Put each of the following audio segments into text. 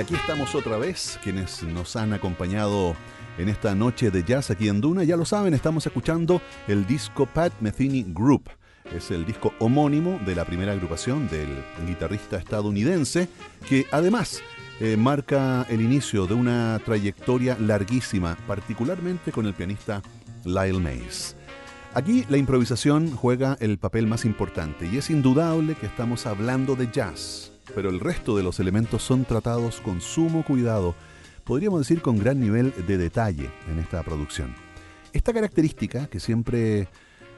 Aquí estamos otra vez, quienes nos han acompañado en esta noche de jazz aquí en Duna, ya lo saben, estamos escuchando el disco Pat Metheny Group. Es el disco homónimo de la primera agrupación del guitarrista estadounidense, que además eh, marca el inicio de una trayectoria larguísima, particularmente con el pianista Lyle Mays. Aquí la improvisación juega el papel más importante y es indudable que estamos hablando de jazz, pero el resto de los elementos son tratados con sumo cuidado, podríamos decir con gran nivel de detalle en esta producción. Esta característica que siempre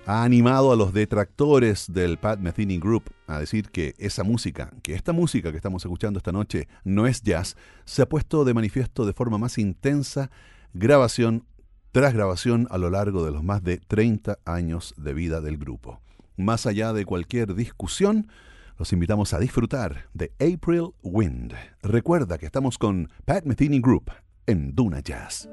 ha animado a los detractores del Pat Metheny Group a decir que esa música, que esta música que estamos escuchando esta noche no es jazz, se ha puesto de manifiesto de forma más intensa grabación tras grabación a lo largo de los más de 30 años de vida del grupo. Más allá de cualquier discusión, los invitamos a disfrutar de April Wind. Recuerda que estamos con Pat Metheny Group en Duna Jazz.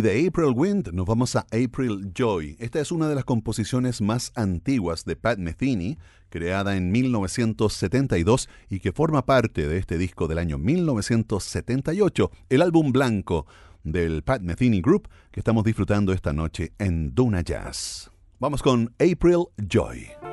De April Wind nos vamos a April Joy. Esta es una de las composiciones más antiguas de Pat Metheny, creada en 1972 y que forma parte de este disco del año 1978, el álbum blanco del Pat Metheny Group que estamos disfrutando esta noche en Duna Jazz. Vamos con April Joy.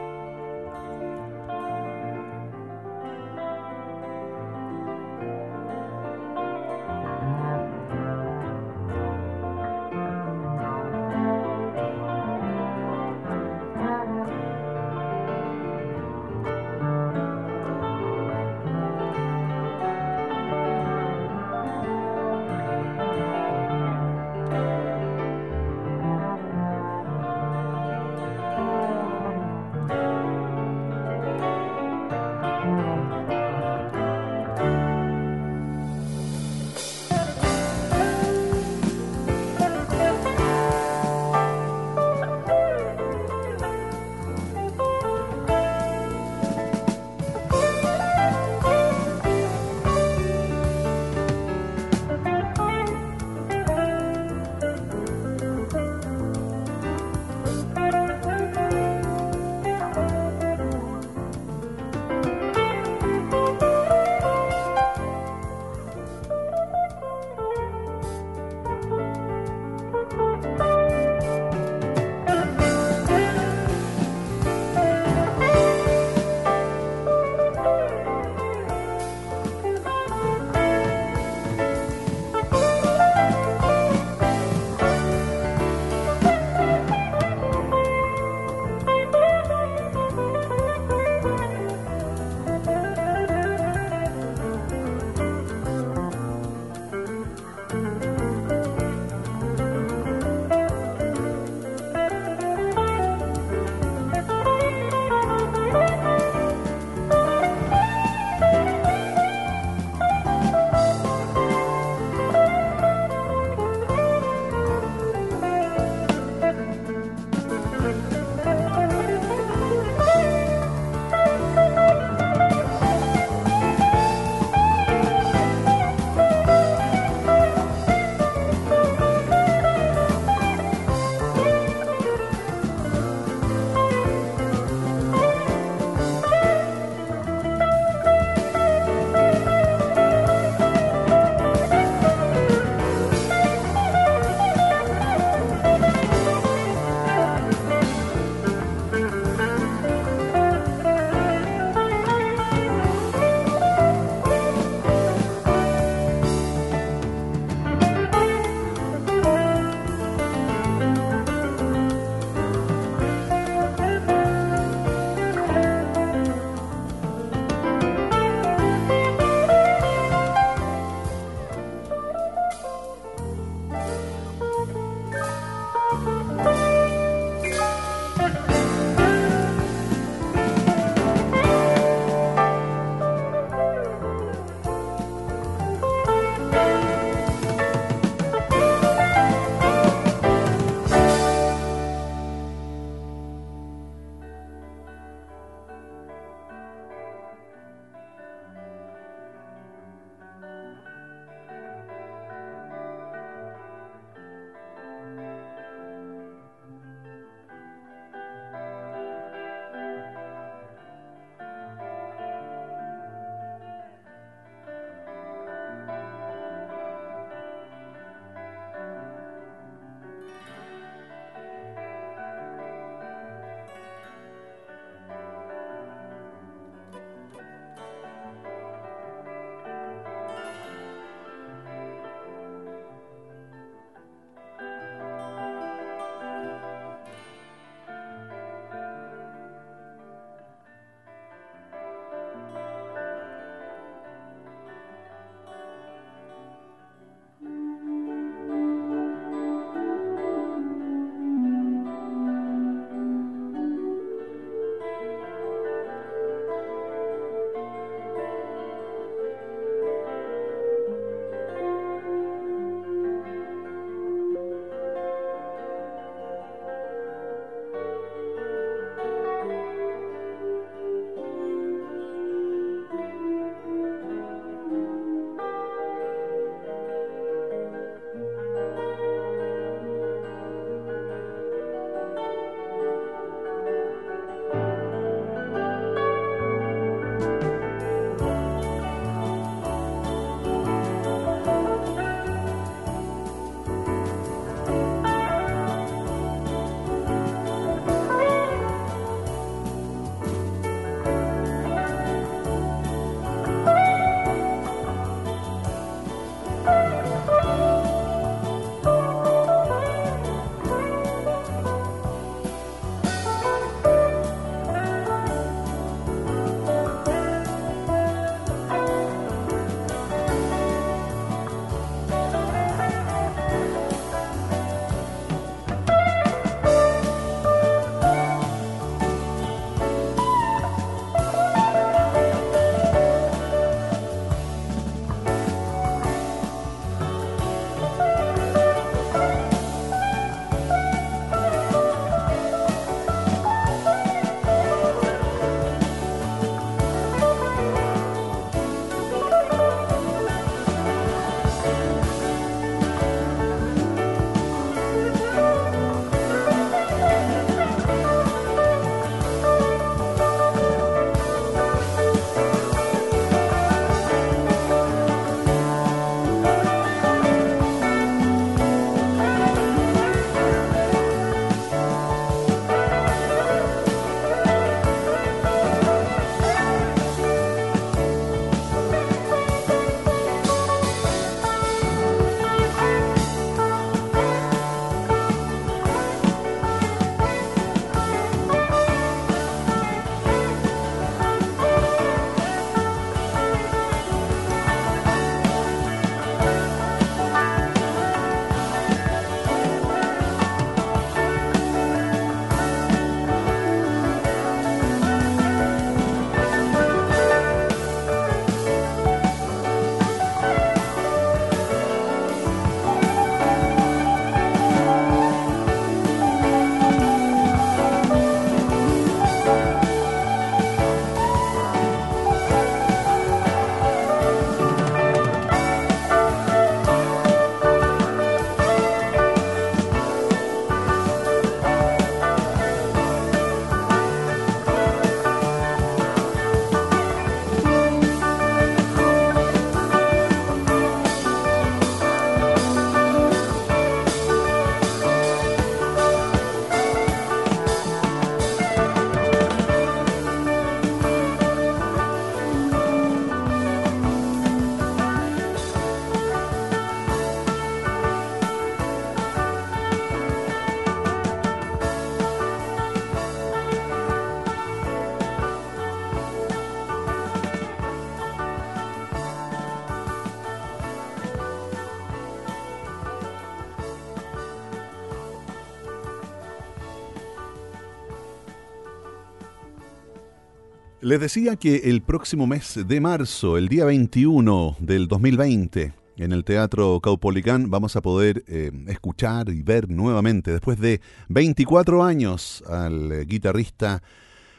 Les decía que el próximo mes de marzo, el día 21 del 2020, en el Teatro Caupolicán vamos a poder eh, escuchar y ver nuevamente, después de 24 años, al guitarrista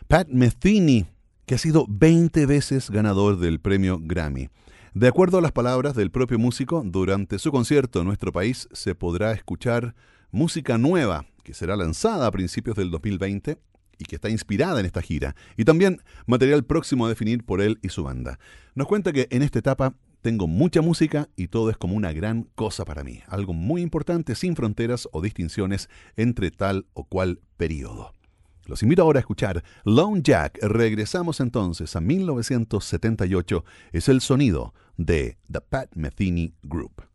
Pat Metheny, que ha sido 20 veces ganador del premio Grammy. De acuerdo a las palabras del propio músico, durante su concierto en nuestro país se podrá escuchar música nueva que será lanzada a principios del 2020 y que está inspirada en esta gira, y también material próximo a definir por él y su banda. Nos cuenta que en esta etapa tengo mucha música y todo es como una gran cosa para mí, algo muy importante sin fronteras o distinciones entre tal o cual periodo. Los invito ahora a escuchar Lone Jack. Regresamos entonces a 1978. Es el sonido de The Pat Metheny Group.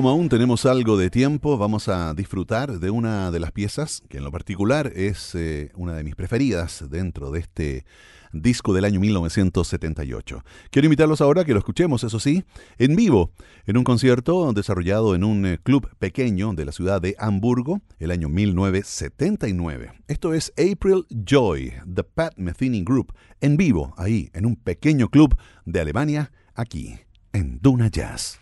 Como aún tenemos algo de tiempo, vamos a disfrutar de una de las piezas que en lo particular es eh, una de mis preferidas dentro de este disco del año 1978. Quiero invitarlos ahora a que lo escuchemos, eso sí, en vivo, en un concierto desarrollado en un eh, club pequeño de la ciudad de Hamburgo el año 1979. Esto es April Joy, The Pat Metheny Group, en vivo, ahí, en un pequeño club de Alemania, aquí, en Duna Jazz.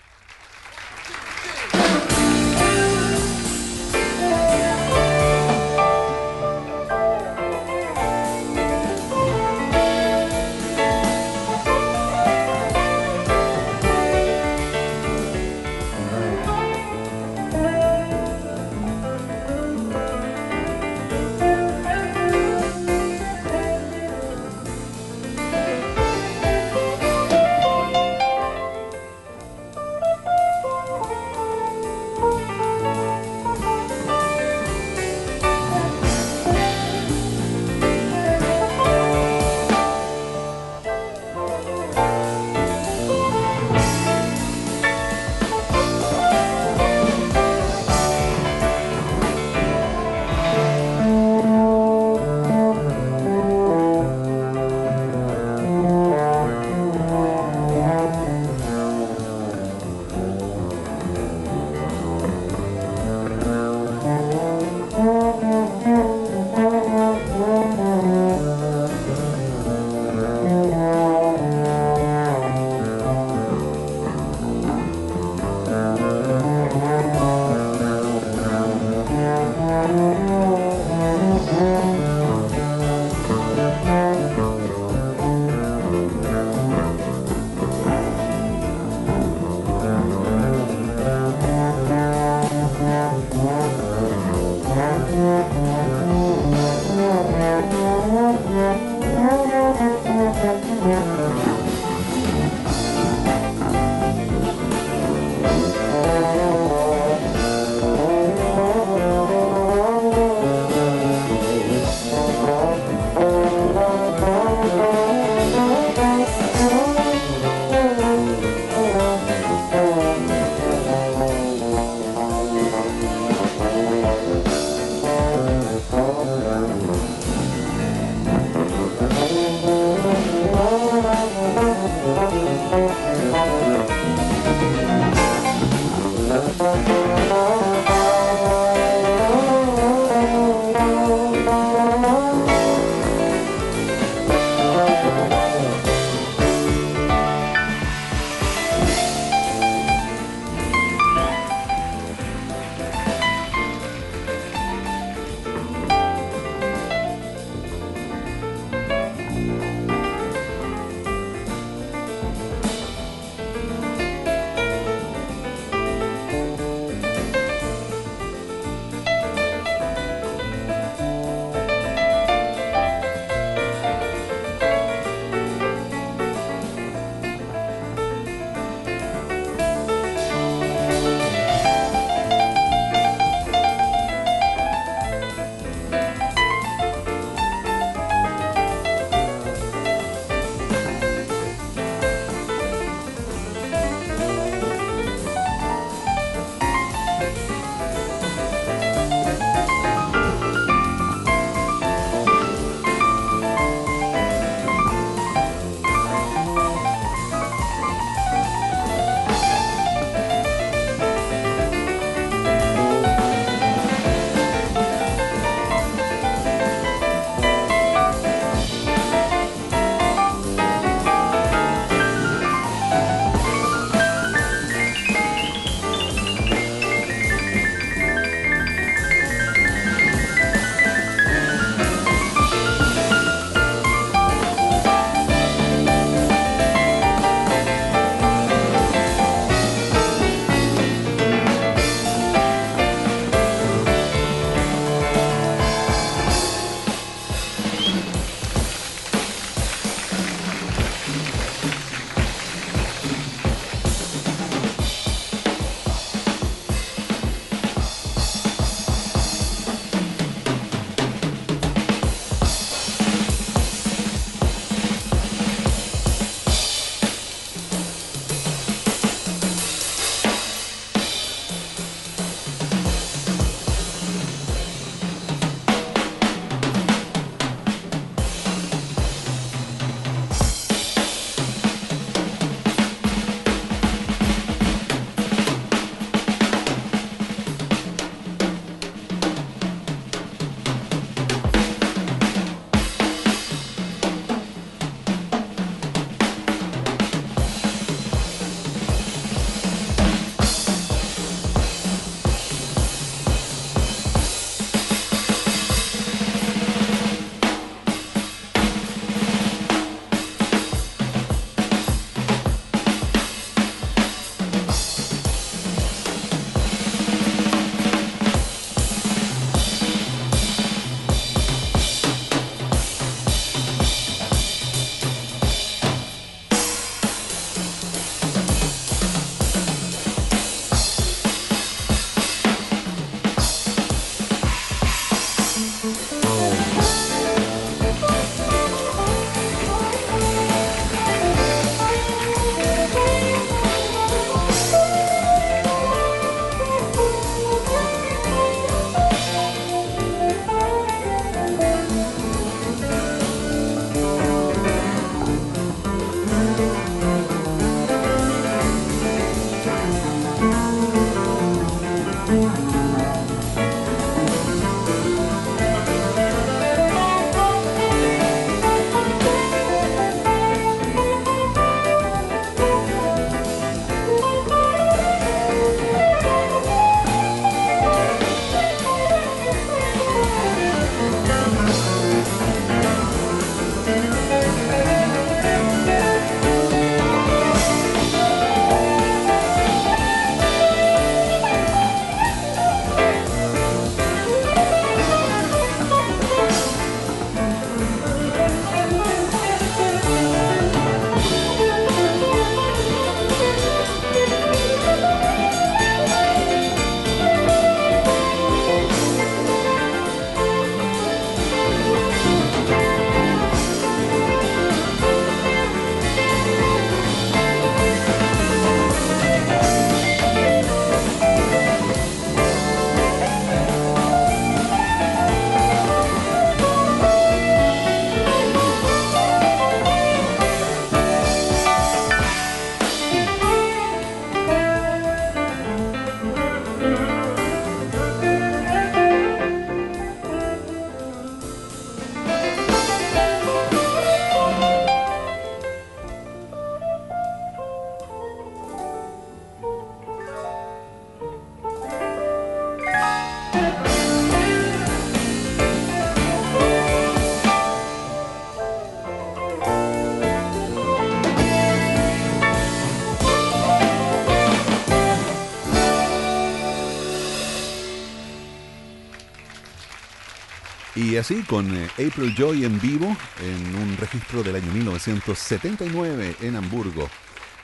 Y así con eh, April Joy en vivo en un registro del año 1979 en Hamburgo.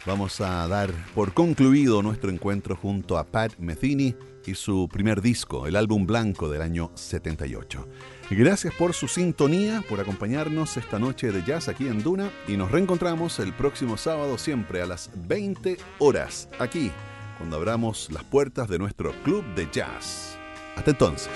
Vamos a dar por concluido nuestro encuentro junto a Pat Metheny y su primer disco, el álbum blanco del año 78. Gracias por su sintonía, por acompañarnos esta noche de jazz aquí en Duna y nos reencontramos el próximo sábado siempre a las 20 horas aquí, cuando abramos las puertas de nuestro club de jazz. Hasta entonces.